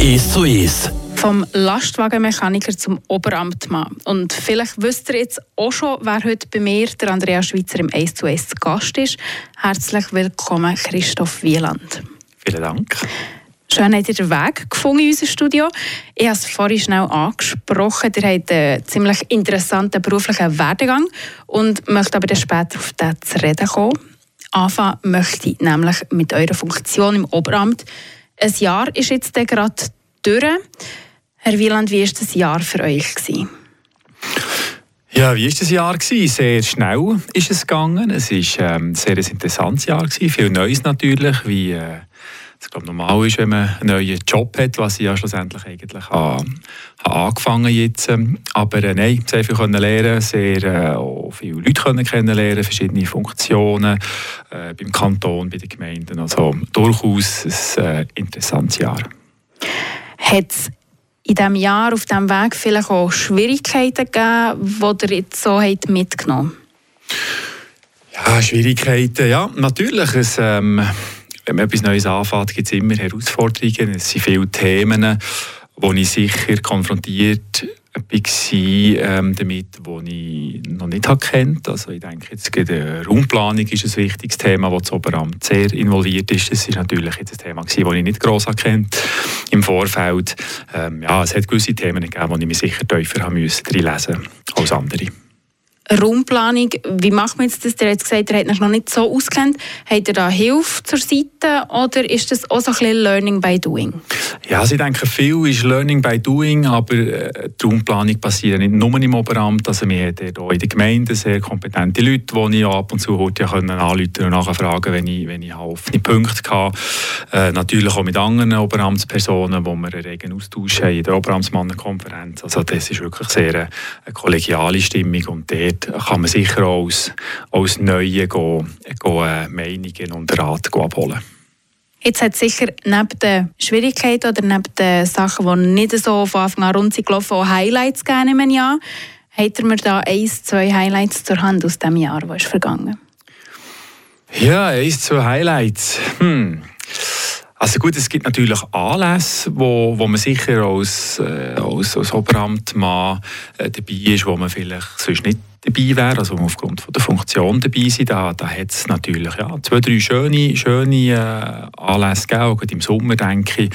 1 zu 1. Vom Lastwagenmechaniker zum Oberamtmann. Und vielleicht wisst ihr jetzt auch schon, wer heute bei mir, der Andrea Schweizer, im 1 zu 1 zu Gast ist. Herzlich willkommen, Christoph Wieland. Vielen Dank. Schön habt ihr den Weg gefunden in unser Studio. Ich habe es vorhin schnell angesprochen. Ihr habt einen ziemlich interessanten beruflichen Werdegang und möchte aber dann später auf das zu reden kommen. Anfangen möchte ich nämlich mit eurer Funktion im Oberamt. Ein Jahr ist jetzt gerade durch. Herr Wieland, wie war das Jahr für euch? Gewesen? Ja, wie war das Jahr? Gewesen? Sehr schnell ist es gegangen. Es war ähm, ein sehr interessantes Jahr. Gewesen. Viel Neues natürlich, wie äh, es glaub, normal ist, wenn man einen neuen Job hat, was ich ja schlussendlich eigentlich habe, habe angefangen jetzt. Aber äh, nein, sehr viel können lernen, sehr äh, auch viele Leute können kennenlernen, verschiedene Funktionen äh, beim Kanton, bei den Gemeinden. Also durchaus ein äh, interessantes Jahr. Hat es in diesem Jahr auf diesem Weg vielleicht auch Schwierigkeiten gegeben, die ihr jetzt so habt mitgenommen Ja, Schwierigkeiten, ja, natürlich. Es, ähm, wenn man etwas Neues anfängt, gibt es immer Herausforderungen. Es sind viele Themen, wo ich sicher konfrontiert war ähm, damit, wo ich noch nicht kennt. Also ich denke, jetzt die Raumplanung ist ein wichtiges Thema, wo das Oberamt sehr involviert ist. Das ist natürlich jetzt ein Thema, das ich nicht gross kennt im Vorfeld. Ähm, ja, es hat gewisse Themen gegeben, die ich mich sicher tiefer haben müssen, lesen als andere. Raumplanung, wie macht man jetzt das? Der hat gesagt, er hat sich noch nicht so auskennt. Hat er da Hilfe zur Seite oder ist das auch so ein bisschen Learning by Doing? Ja, also ich denke, viel ist Learning by Doing, aber äh, die Raumplanung passiert nicht nur im Oberamt. Also wir haben hier in der Gemeinde sehr kompetente Leute, die ich ab und zu heute können anrufen und nachfragen, wenn ich, wenn ich offene Punkte hatte. Äh, natürlich auch mit anderen Oberamtspersonen, wo wir einen regen Austausch haben in der Oberamtsmannenkonferenz. Also das ist wirklich sehr eine, eine kollegiale Stimmung und dort kann man sicher auch als, als Neue gehen, gehen, äh, Meinungen und Rat abholen. Jetzt hat es sicher neben den Schwierigkeiten oder neben den Sachen, die nicht so von Anfang an rund sind gelaufen, auch Highlights gegeben im Jahr. Hat er mir da ein, zwei Highlights zur Hand aus dem Jahr, das ist vergangen? Ja, ein, zwei Highlights. Hm. Also gut, es gibt natürlich Anlässe, wo, wo man sicher als, äh, als, als Oberamtmann äh, dabei ist, wo man vielleicht sonst nicht dabei wäre, also aufgrund von der Funktion dabei sein, da, da hat es natürlich ja, zwei, drei schöne, schöne äh, Anlässe gegeben, auch im Sommer, denke ich.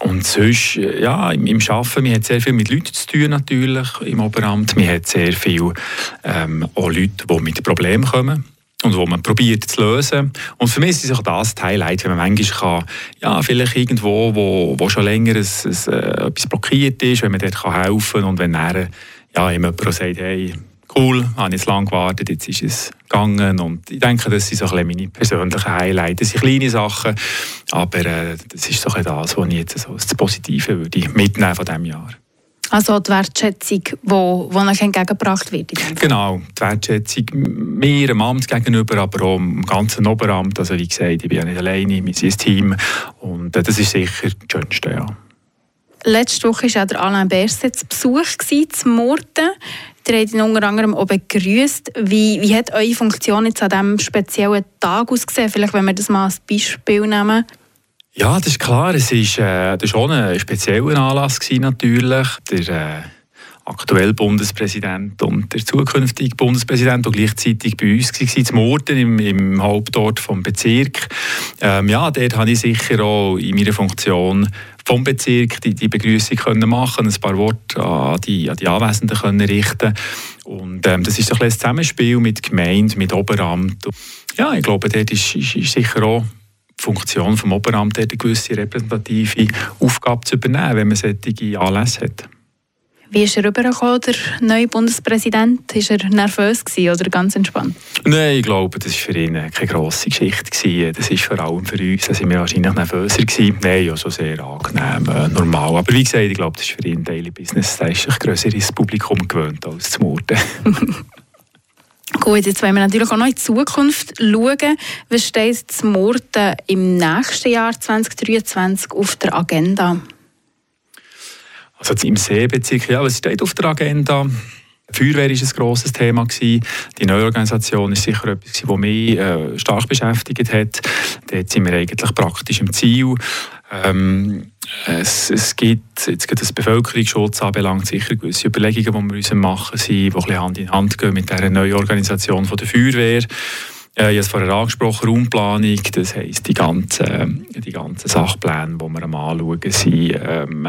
Und sonst, ja, im, im Arbeiten, man hat sehr viel mit Leuten zu tun natürlich im Oberamt. Man hat sehr viel ähm, auch Leute, die mit Problemen kommen und wo man probiert zu lösen. Und für mich ist auch das ein Highlight, wenn man manchmal kann, ja, vielleicht irgendwo, wo, wo schon länger ein, ein, äh, etwas blockiert ist, wenn man dort helfen kann und wenn dann ja, jemand sagt, hey, cool, habe jetzt lange gewartet, jetzt ist es gegangen und ich denke, das sind so ein meine persönlichen Highlights. Das sind kleine Sachen, aber äh, das ist so ein das, was ich jetzt so das Positive würde mitnehmen von diesem Jahr. Also die Wertschätzung, die, die euch entgegengebracht wird? Genau, die Wertschätzung mir, dem Amt gegenüber, aber auch dem ganzen Oberamt. Also wie gesagt, ich bin ja nicht alleine, wir sind ein Team und äh, das ist sicher das Schönste, ja. Letzte Woche war ja der Alain Berset zu Besuch zu Murten. Ihr habt ihn unter anderem auch begrüßt. Wie, wie hat eure Funktion jetzt an diesem speziellen Tag ausgesehen? Vielleicht, wenn wir das mal als Beispiel nehmen. Ja, das ist klar. Es war äh, schon ein spezieller Anlass gewesen, natürlich. Der äh, aktuelle Bundespräsident und der zukünftige Bundespräsident, der gleichzeitig bei uns war, zu Murten, im, im Hauptort des Bezirks. Ähm, ja, dort habe ich sicher auch in meiner Funktion vom Bezirk die, die Begrüßung können machen, ein paar Worte an die, an die Anwesenden können richten. Und ähm, das ist ein, ein Zusammenspiel mit Gemeinde, mit Oberamt. Ja, ich glaube, dort ist, ist, ist sicher auch die Funktion des Oberamts eine gewisse repräsentative Aufgabe zu übernehmen, wenn man solche Anlässe hat. Wie ist er rübergekommen, der neue Bundespräsident? War er nervös oder ganz entspannt? Nein, ich glaube, das war für ihn keine grosse Geschichte. Das ist vor allem für uns, da sind wir wahrscheinlich nervöser gewesen. Nein, also sehr angenehm, äh, normal. Aber wie gesagt, ich glaube, das ist für ihn Daily Business. Da ist sich grösseres Publikum gewöhnt als zu Morden. Gut, jetzt wollen wir natürlich auch noch in die Zukunft schauen. Was steht zu Morden im nächsten Jahr 2023 auf der Agenda? Also im Seebezirk, ja, was steht auf der Agenda? Feuerwehr war ein grosses Thema. Die neue Organisation ist sicher etwas, das mich äh, stark beschäftigt hat. Dort sind wir eigentlich praktisch im Ziel. Ähm, es, es, gibt, jetzt gerade das Bevölkerungsschutz anbelangt, sicher gewisse Überlegungen, die wir uns machen sind, die Hand in Hand gehen mit dieser neuen Organisation der Feuerwehr. Äh, ich habe es vorher angesprochen, Raumplanung, das heisst die ganzen, die ganzen Sachpläne, die wir am anschauen sind, ähm,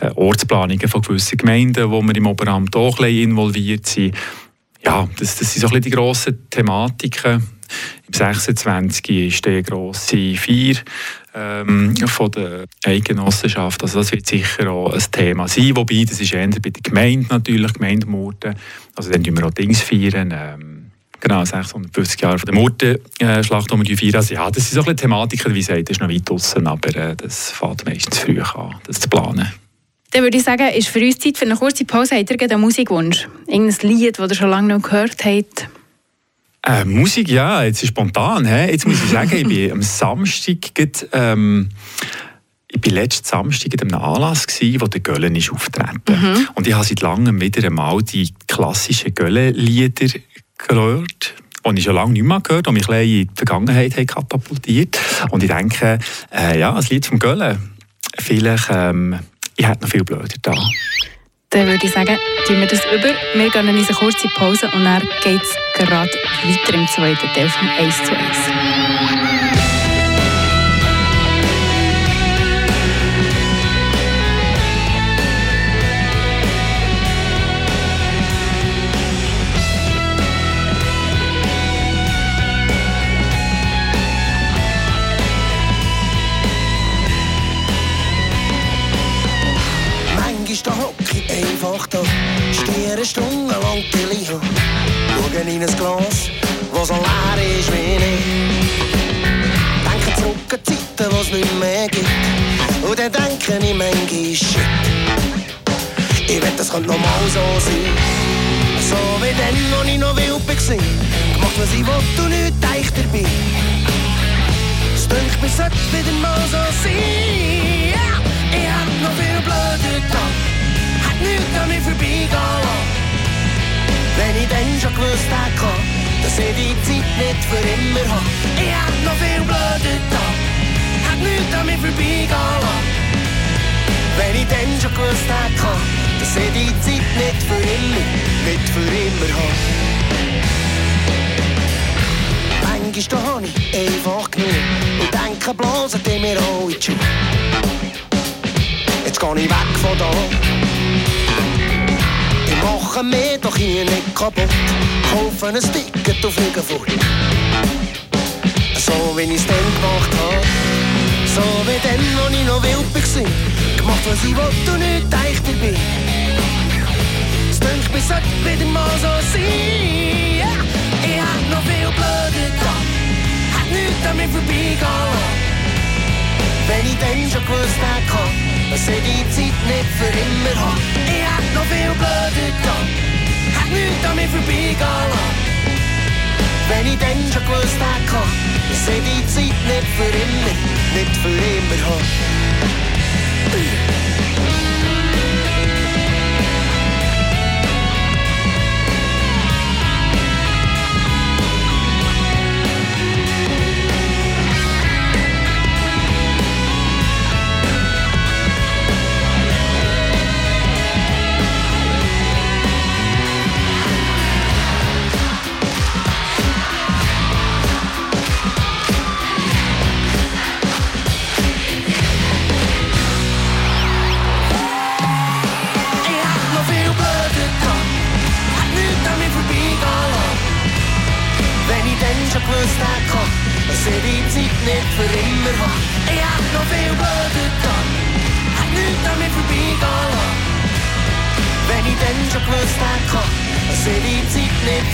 äh, Ortsplanungen von gewissen Gemeinden, wo wir im Oberamt auch ein involviert sind. Ja, das, das sind so ein bisschen die grossen Thematiken. Im 26. ist der grosse Feier ähm, von der Eigenossenschaft. Also das wird sicher auch ein Thema sein, wobei das ist eher bei der Gemeinde natürlich, Gemeindemorden. Also dann feiern wir auch Dings feiern. Ähm, Genau, 650 Jahre von der Murtenschlacht, die wir feiern. Also, ja, das sind so ein Thematiken, wie gesagt, das ist noch weit draußen, aber äh, das fängt meistens früh an, das zu planen. Dann würde ich sagen, ist für uns Zeit für eine kurze Pause. Habt ihr einen Musikwunsch? Irgendein Lied, das ihr schon lange noch gehört habt? Äh, Musik, ja, jetzt ist spontan. He? Jetzt muss ich sagen, ich bin am Samstag ähm, ich war letzten Samstag in einem Anlass, gewesen, wo der Göllen ist auftreten. Mhm. Und ich habe seit langem wieder einmal die klassischen Göllen-Lieder gehört die ich schon lange nicht mehr gehört und mich in die Vergangenheit katapultiert. Und ich denke, äh, ja, das Lied vom Göllen, vielleicht, ähm, ich hätte noch viel blöder da. Dann würde ich sagen, tun wir das über. Wir gehen in eine kurze Pause und dann geht es gerade weiter im zweiten Teil von 1 zu 1. einfach da. Stehe stundenlang till ich habe. Schauen in ein Glas, das so leer ist wie ich. Denke zurück an Zeiten, es nicht mehr gibt. Und dann denke ich manchmal, shit. Ich wette, das könnte nochmal so sein. So wie dann, als ich noch wild war. Gemacht, was ich wollte und nicht deich dabei. Es dünkt mir, sollte wieder mal so sein. Yeah. Ich hab noch viel blöde Tage nichts an mir vorbeigehen lassen. Wenn ich dann schon gewusst hätte, dass ich die Zeit nicht für immer habe. Ich hätte noch viel blöde Tage, hätte nichts an mir vorbeigehen lassen. Wenn ich dann schon gewusst hätte, dass ich die Zeit nicht für immer, nicht für immer habe. Manchmal habe ich einfach genug und denke bloß an die mir alle die Jetzt gehe ich weg von da machen wir doch hier nicht kaputt. Kaufen ein Ticket fliegen fort. So wie ich es dann gemacht habe. So wie dann, als ich noch wild war. Gemacht, was ich wollte und nicht echt dabei. Es denkt mir, sollte wieder mal so sein. Yeah. Ich hab noch viel blöde Tage. Hat nichts mir vorbeigehen Wenn ich dann schon gewusst hätte, dass ich die Zeit nicht für immer habe. Ich hab noch viel blöde Tage, hat nichts an mir vorbeigehen lassen. Wenn ich dann schon gewusst hätte, dass ich die Zeit nicht für immer, nicht für immer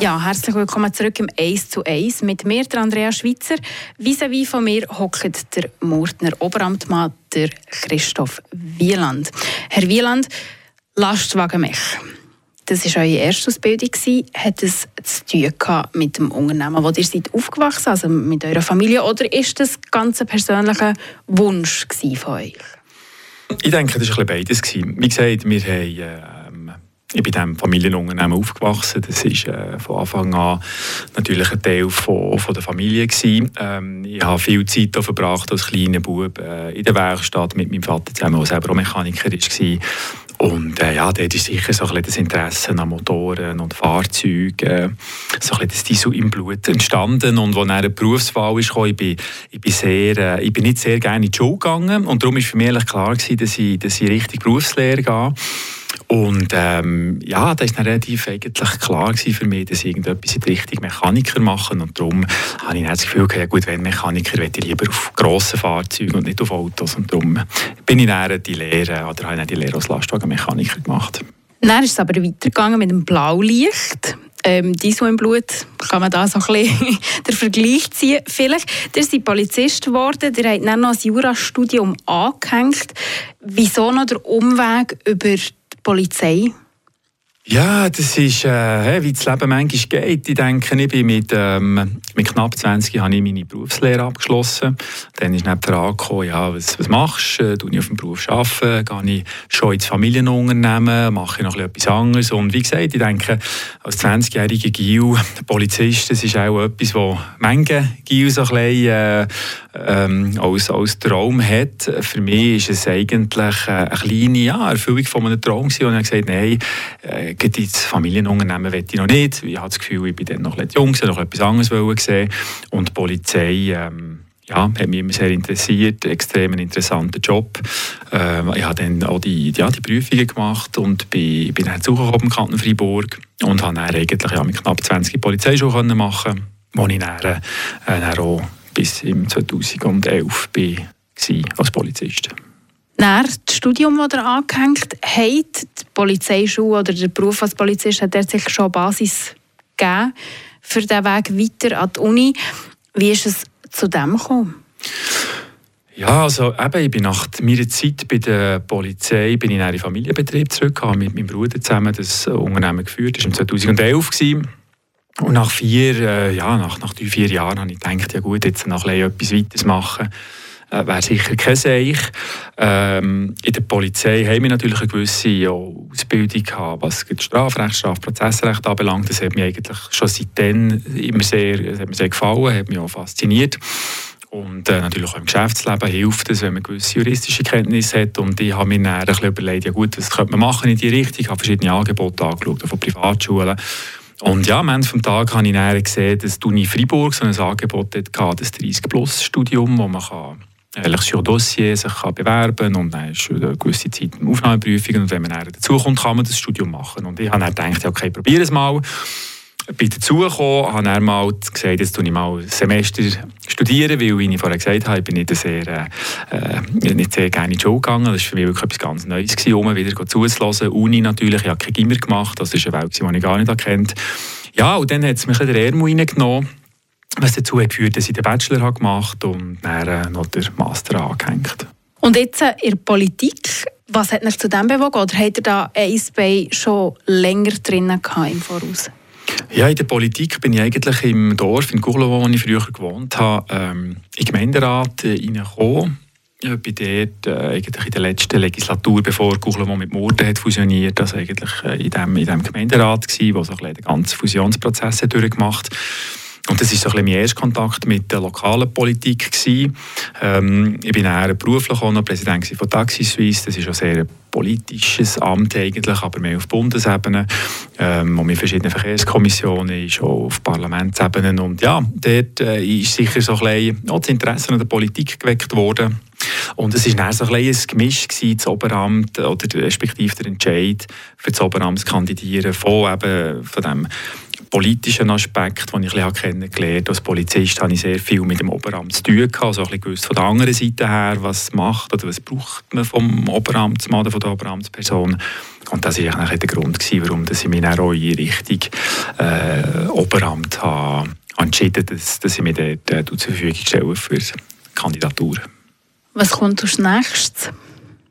Ja, herzlich willkommen zurück im 1 zu 1 mit mir, der Andrea Schweitzer. Vis-à-vis von mir hockt der Murtner Oberamtmann, der Christoph Wieland. Herr Wieland, Lastwagen mich. Das war eure erste Ausbildung. Hat es zu tun mit dem Unternehmen, wo ihr seid aufgewachsen also mit eurer Familie? Oder ist das ganz ein persönlicher Wunsch von euch? Ich denke, das war beides. Wie gesagt, wir haben... Ich bin in diesem Familienunternehmen aufgewachsen. Das war äh, von Anfang an natürlich ein Teil von, von der Familie. Ähm, ich habe viel Zeit verbracht als kleiner Bub äh, in der Werkstatt mit meinem Vater zusammen, der selber auch Mechaniker war. Und äh, ja, dort ist sicher so ein das Interesse an Motoren und Fahrzeugen, äh, so ein das Diesel im Blut entstanden. Und als eine Berufswahl kam, ich bin, ich bin, sehr, äh, ich bin nicht sehr gerne in die Schule gegangen. Und darum war für mich klar, gewesen, dass ich, dass ich richtig Berufslehre gehe. Und ähm, ja, da war relativ eigentlich klar für mich, dass ich irgendetwas in Richtung Mechaniker machen Und darum habe ich das Gefühl, ja gut, wenn Mechaniker, will ich lieber auf grossen Fahrzeugen und nicht auf Autos. Und darum bin ich dann die Lehre, oder habe ich die Lehre als Lastwagenmechaniker gemacht. Dann ist es aber weitergegangen mit dem Blaulicht. Ähm, Diesel im Blut, kann man da so ein bisschen den Vergleich ziehen. Vielleicht, ihr seid Polizist geworden, ihr habt dann noch ein Jurastudium angehängt. Wieso noch der Umweg über Polizei? Ja, das ist, äh, wie das Leben manchmal geht. Ich denke, ich bin mit, ähm, mit knapp 20 habe ich meine Berufslehre abgeschlossen. Dann ist neben der angekommen, ja, was, was machst du? Tue ich auf dem Beruf arbeiten? Gehe ich schon ins Familienunternehmen? Mache ich noch etwas anderes? Und wie gesagt, ich denke, als 20-jähriger Gil, Polizist, das ist auch etwas, was manche Gil so ein bisschen, äh, ähm, als, als Traum hat. Für mich ist es eigentlich äh, eine kleine ja, Erfüllung von einem Traum gewesen. Und ich habe gesagt, nein, äh, ins Familienunternehmen will ich noch nicht. Ich habe das Gefühl, ich bin dann noch etwas jung, noch etwas anderes sehen. Und die Polizei... Ähm, ja, hat mich immer sehr interessiert, extrem ein interessanter Job. Ähm, ich habe dann auch die, ja, die Prüfungen gemacht und bin, bin dann zugekommen im Kanton Freiburg und habe dann eigentlich ja, mit knapp 20 Polizeischule machen wo ich dann, äh, dann auch bis im 2011 bin, als Polizist. Nach dem Studium, das ihr angehängt habt, die Polizeischule oder der Beruf als Polizist, hat er sich schon Basis gegeben für den Weg weiter an die Uni. Wie ist es zu dem gekommen? Ja, also eben, ich bin nach meiner Zeit bei der Polizei bin ich in einen Familienbetrieb zurück, habe mit meinem Bruder zusammen das Unternehmen geführt. Das war 2011. Gewesen. Und nach vier, äh, ja, nach, nach drei, vier Jahren habe ich gedacht, ja gut, jetzt noch etwas weiteres machen. Äh, wäre sicher kein Seich. Ähm, in der Polizei haben wir natürlich eine gewisse ja, Ausbildung gehabt, was das Strafrecht, Strafprozessrecht anbelangt. Das hat mich eigentlich schon seitdem immer sehr, das hat mir sehr gefallen, hat mich auch fasziniert. Und äh, natürlich auch im Geschäftsleben hilft es, wenn man gewisse juristische Kenntnisse hat. Und ich habe mir bisschen überlegt, ja gut, was könnte man machen in die Richtung. Ich habe verschiedene Angebote angeschaut, von Privatschulen. Und ja, am Ende des Tages habe ich dann gesehen, dass die Uni Freiburg so ein Angebot hatte, das 30-Plus-Studium, wo man kann eigentlich sur Dossier sich kann bewerben und dann ist eine gewisse Zeit Aufnahmeprüfung und wenn man dann dazukommt, kann man das Studium machen. Und ich habe dann gedacht, okay, probiere es mal. Bin dazugekommen, habe dann mal gesagt, jetzt tue ich mal ein Semester studieren, weil, wie ich vorher gesagt habe, ich bin nicht sehr, äh, äh nicht sehr gerne in die Schule gegangen. Das war für mich wirklich etwas ganz Neues, gewesen, um wieder zuzulassen. Uni natürlich, ich habe kein Gimmer gemacht, das ist eine Welt, die ich gar nicht kennt. Ja, und dann hat es mich der Ermo reingenommen was dazu geführt dass ich den Bachelor habe gemacht und dann äh, noch den Master angehängt. Und jetzt äh, in der Politik, was hat euch zu dem bewogen? Oder habt ihr da ein schon länger drinnen im Voraus? Ja, in der Politik bin ich eigentlich im Dorf in Gurlo, wo ich früher gewohnt habe, ähm, den Gemeinderat äh, reingekommen. Ich war dort äh, eigentlich in der letzten Legislatur, bevor Gurlo mit Morden hat fusioniert, also eigentlich äh, in diesem in dem Gemeinderat gewesen, wo so ein den ganzen Fusionsprozess durchgemacht hat. Und das war so ein mein erster Kontakt mit der lokalen Politik. Ähm, ich bin eher beruflich auch noch Präsident von Taxi Suisse. Das ist ein sehr politisches Amt eigentlich, aber mehr auf Bundesebene. Ähm, und mit verschiedenen Verkehrskommissionen, ist auch auf Parlamentsebene. Und ja, dort äh, ist sicher so ein bisschen auch das Interesse an der Politik geweckt worden. Und es war so ein, ein Gemisch, gewesen, das Oberamt, oder respektive der Entscheid für das Oberamt zu kandidieren, von, eben, von dem politischen Aspekt, den ich ein kennengelernt habe. Als Polizist habe ich sehr viel mit dem Oberamt zu tun also ein bisschen von der anderen Seite her, was macht oder was braucht man vom Oberamtsmann oder von der Oberamtsperson. Und das war der Grund, gewesen, warum ich mich dann auch in Richtung äh, Oberamt habe entschieden dass, dass ich mich dort äh, zur Verfügung stelle für Kandidatur. Was kommt als nächstes?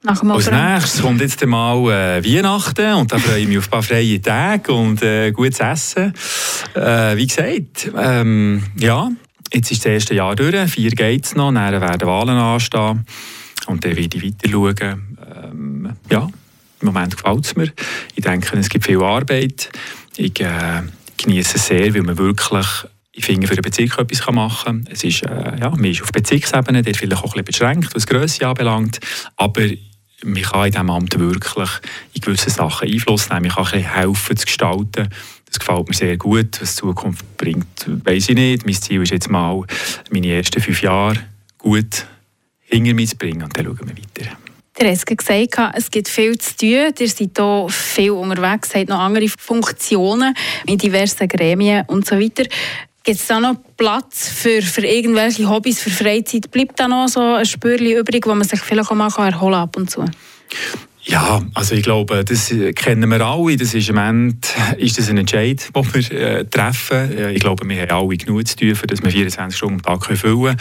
Nach dem Als nächstes kommt jetzt mal äh, Weihnachten und da freue ich mich auf ein paar freie Tage und äh, gutes Essen. Äh, wie gesagt, ähm, ja, jetzt ist das erste Jahr durch, vier geht es noch, dann werden Wahlen anstehen und dann werde ich weiter schauen. Ähm, ja, im Moment gefällt es mir. Ich denke, es gibt viel Arbeit. Ich äh, genieße es sehr, weil man wirklich ich finde, für den Bezirk etwas machen kann. Es ist, äh, ja, man ist auf Bezirksebene, der vielleicht auch ein bisschen beschränkt, was Grösse anbelangt, aber man kann in diesem Amt wirklich in gewisse Sachen Einfluss nehmen, man kann ein helfen zu gestalten. Das gefällt mir sehr gut. Was die Zukunft bringt, weiß ich nicht. Mein Ziel ist jetzt mal, meine ersten fünf Jahre gut hinter mich zu bringen und dann schauen wir weiter. Ihr habt gesagt, es gibt viel zu tun. Ihr seid hier viel unterwegs, habt noch andere Funktionen in diversen Gremien und so weiter. Gibt es da noch Platz für, für irgendwelche Hobbys, für Freizeit? Bleibt da noch so ein Spürchen übrig, wo man sich vielleicht auch mal erholen kann ab und zu? Ja, also ich glaube, das kennen wir alle. Das ist am Ende ist das ein Entscheid, den wir äh, treffen. Ich glaube, wir haben alle genug zu tun, dass wir 24 Stunden am Tag füllen können.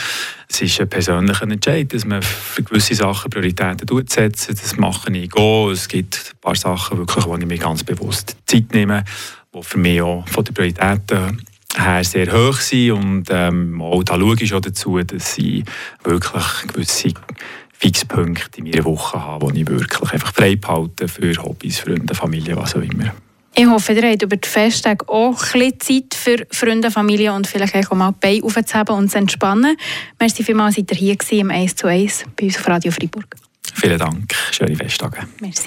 Es ist ein persönlicher Entscheid, dass man für gewisse Sachen Prioritäten setzt. Das mache ich auch. Es gibt ein paar Sachen, wirklich, wo ich mir ganz bewusst Zeit nehme, die für mich auch von den Prioritäten her sehr hoch sind und ähm, auch da schaue ich schon dazu, dass ich wirklich gewisse Fixpunkte in meiner Woche habe, die ich wirklich einfach frei behalte für Hobbys, Freunde, Familie, was auch immer. Ich hoffe, ihr habt über die Festtage auch ein bisschen Zeit für Freunde, Familie und vielleicht auch mal die Beine aufzuheben und zu entspannen. Merci vielmals, seid ihr hier im 1 zu 1 bei uns auf Radio Freiburg. Vielen Dank. Schöne Festtage. Merci.